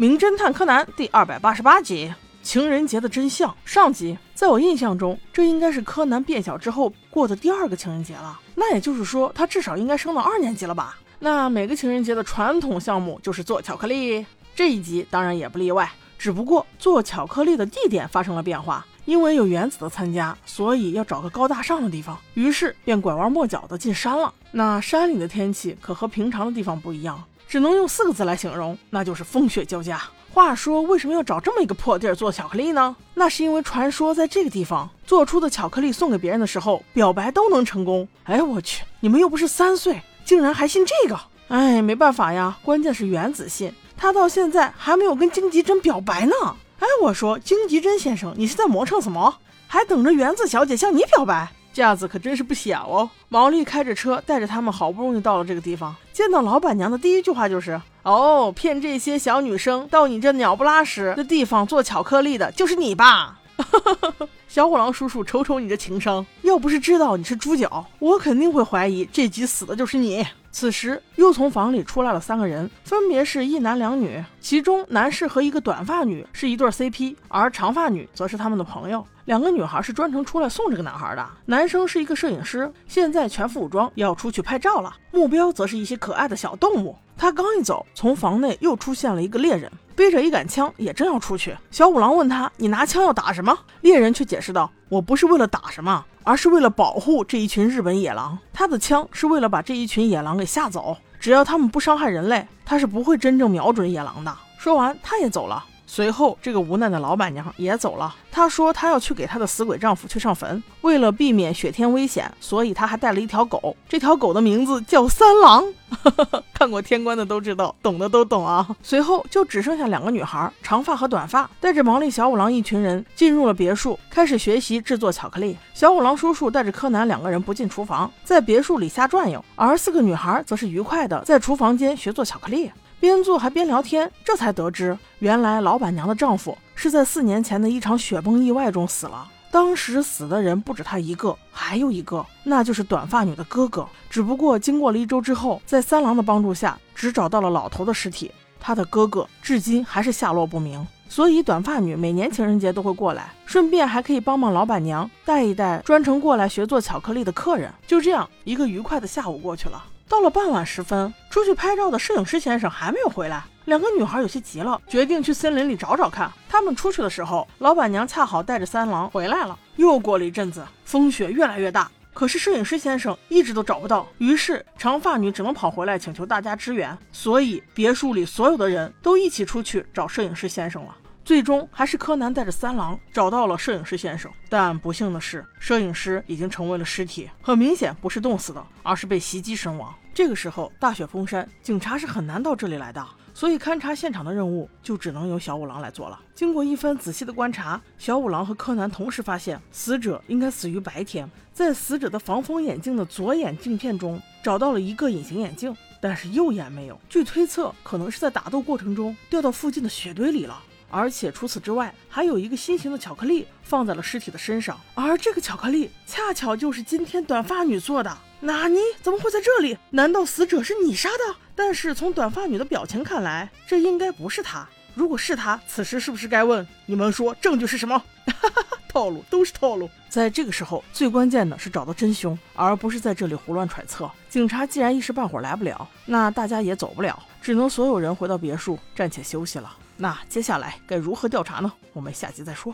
名侦探柯南》第二百八十八集：情人节的真相。上集，在我印象中，这应该是柯南变小之后过的第二个情人节了。那也就是说，他至少应该升到二年级了吧？那每个情人节的传统项目就是做巧克力，这一集当然也不例外。只不过做巧克力的地点发生了变化，因为有原子的参加，所以要找个高大上的地方，于是便拐弯抹角的进山了。那山里的天气可和平常的地方不一样。只能用四个字来形容，那就是风雪交加。话说，为什么要找这么一个破地儿做巧克力呢？那是因为传说在这个地方做出的巧克力送给别人的时候，表白都能成功。哎，我去，你们又不是三岁，竟然还信这个？哎，没办法呀，关键是原子信，他到现在还没有跟荆棘真表白呢。哎，我说荆棘真先生，你是在磨蹭什么？还等着园子小姐向你表白？架子可真是不小哦！毛利开着车带着他们，好不容易到了这个地方，见到老板娘的第一句话就是：“哦，骗这些小女生到你这鸟不拉屎的地方做巧克力的，就是你吧？”小虎狼叔叔，瞅瞅你这情商，要不是知道你是猪脚，我肯定会怀疑这集死的就是你。此时又从房里出来了三个人，分别是一男两女，其中男士和一个短发女是一对 CP，而长发女则是他们的朋友。两个女孩是专程出来送这个男孩的。男生是一个摄影师，现在全副武装要出去拍照了，目标则是一些可爱的小动物。他刚一走，从房内又出现了一个猎人，背着一杆枪，也正要出去。小五郎问他：“你拿枪要打什么？”猎人却解释道：“我不是为了打什么，而是为了保护这一群日本野狼。他的枪是为了把这一群野狼给吓走，只要他们不伤害人类，他是不会真正瞄准野狼的。”说完，他也走了。随后，这个无奈的老板娘也走了。她说她要去给她的死鬼丈夫去上坟，为了避免雪天危险，所以她还带了一条狗。这条狗的名字叫三郎。看过天官的都知道，懂的都懂啊。随后就只剩下两个女孩，长发和短发，带着毛利小五郎一群人进入了别墅，开始学习制作巧克力。小五郎叔叔带着柯南两个人不进厨房，在别墅里瞎转悠，而四个女孩则是愉快的在厨房间学做巧克力。边做还边聊天，这才得知，原来老板娘的丈夫是在四年前的一场雪崩意外中死了。当时死的人不止他一个，还有一个，那就是短发女的哥哥。只不过经过了一周之后，在三郎的帮助下，只找到了老头的尸体，他的哥哥至今还是下落不明。所以短发女每年情人节都会过来，顺便还可以帮帮老板娘带一带专程过来学做巧克力的客人。就这样，一个愉快的下午过去了。到了傍晚时分，出去拍照的摄影师先生还没有回来，两个女孩有些急了，决定去森林里找找看。他们出去的时候，老板娘恰好带着三郎回来了。又过了一阵子，风雪越来越大，可是摄影师先生一直都找不到，于是长发女只能跑回来请求大家支援。所以别墅里所有的人都一起出去找摄影师先生了。最终还是柯南带着三郎找到了摄影师先生，但不幸的是，摄影师已经成为了尸体，很明显不是冻死的，而是被袭击身亡。这个时候大雪封山，警察是很难到这里来的，所以勘察现场的任务就只能由小五郎来做了。经过一番仔细的观察，小五郎和柯南同时发现，死者应该死于白天，在死者的防风眼镜的左眼镜片中找到了一个隐形眼镜，但是右眼没有。据推测，可能是在打斗过程中掉到附近的雪堆里了。而且除此之外，还有一个新型的巧克力放在了尸体的身上，而这个巧克力恰巧就是今天短发女做的。纳尼？怎么会在这里？难道死者是你杀的？但是从短发女的表情看来，这应该不是她。如果是她，此时是不是该问你们说证据是什么？哈哈哈，套路都是套路。在这个时候，最关键的是找到真凶，而不是在这里胡乱揣测。警察既然一时半会儿来不了，那大家也走不了，只能所有人回到别墅暂且休息了。那接下来该如何调查呢？我们下集再说。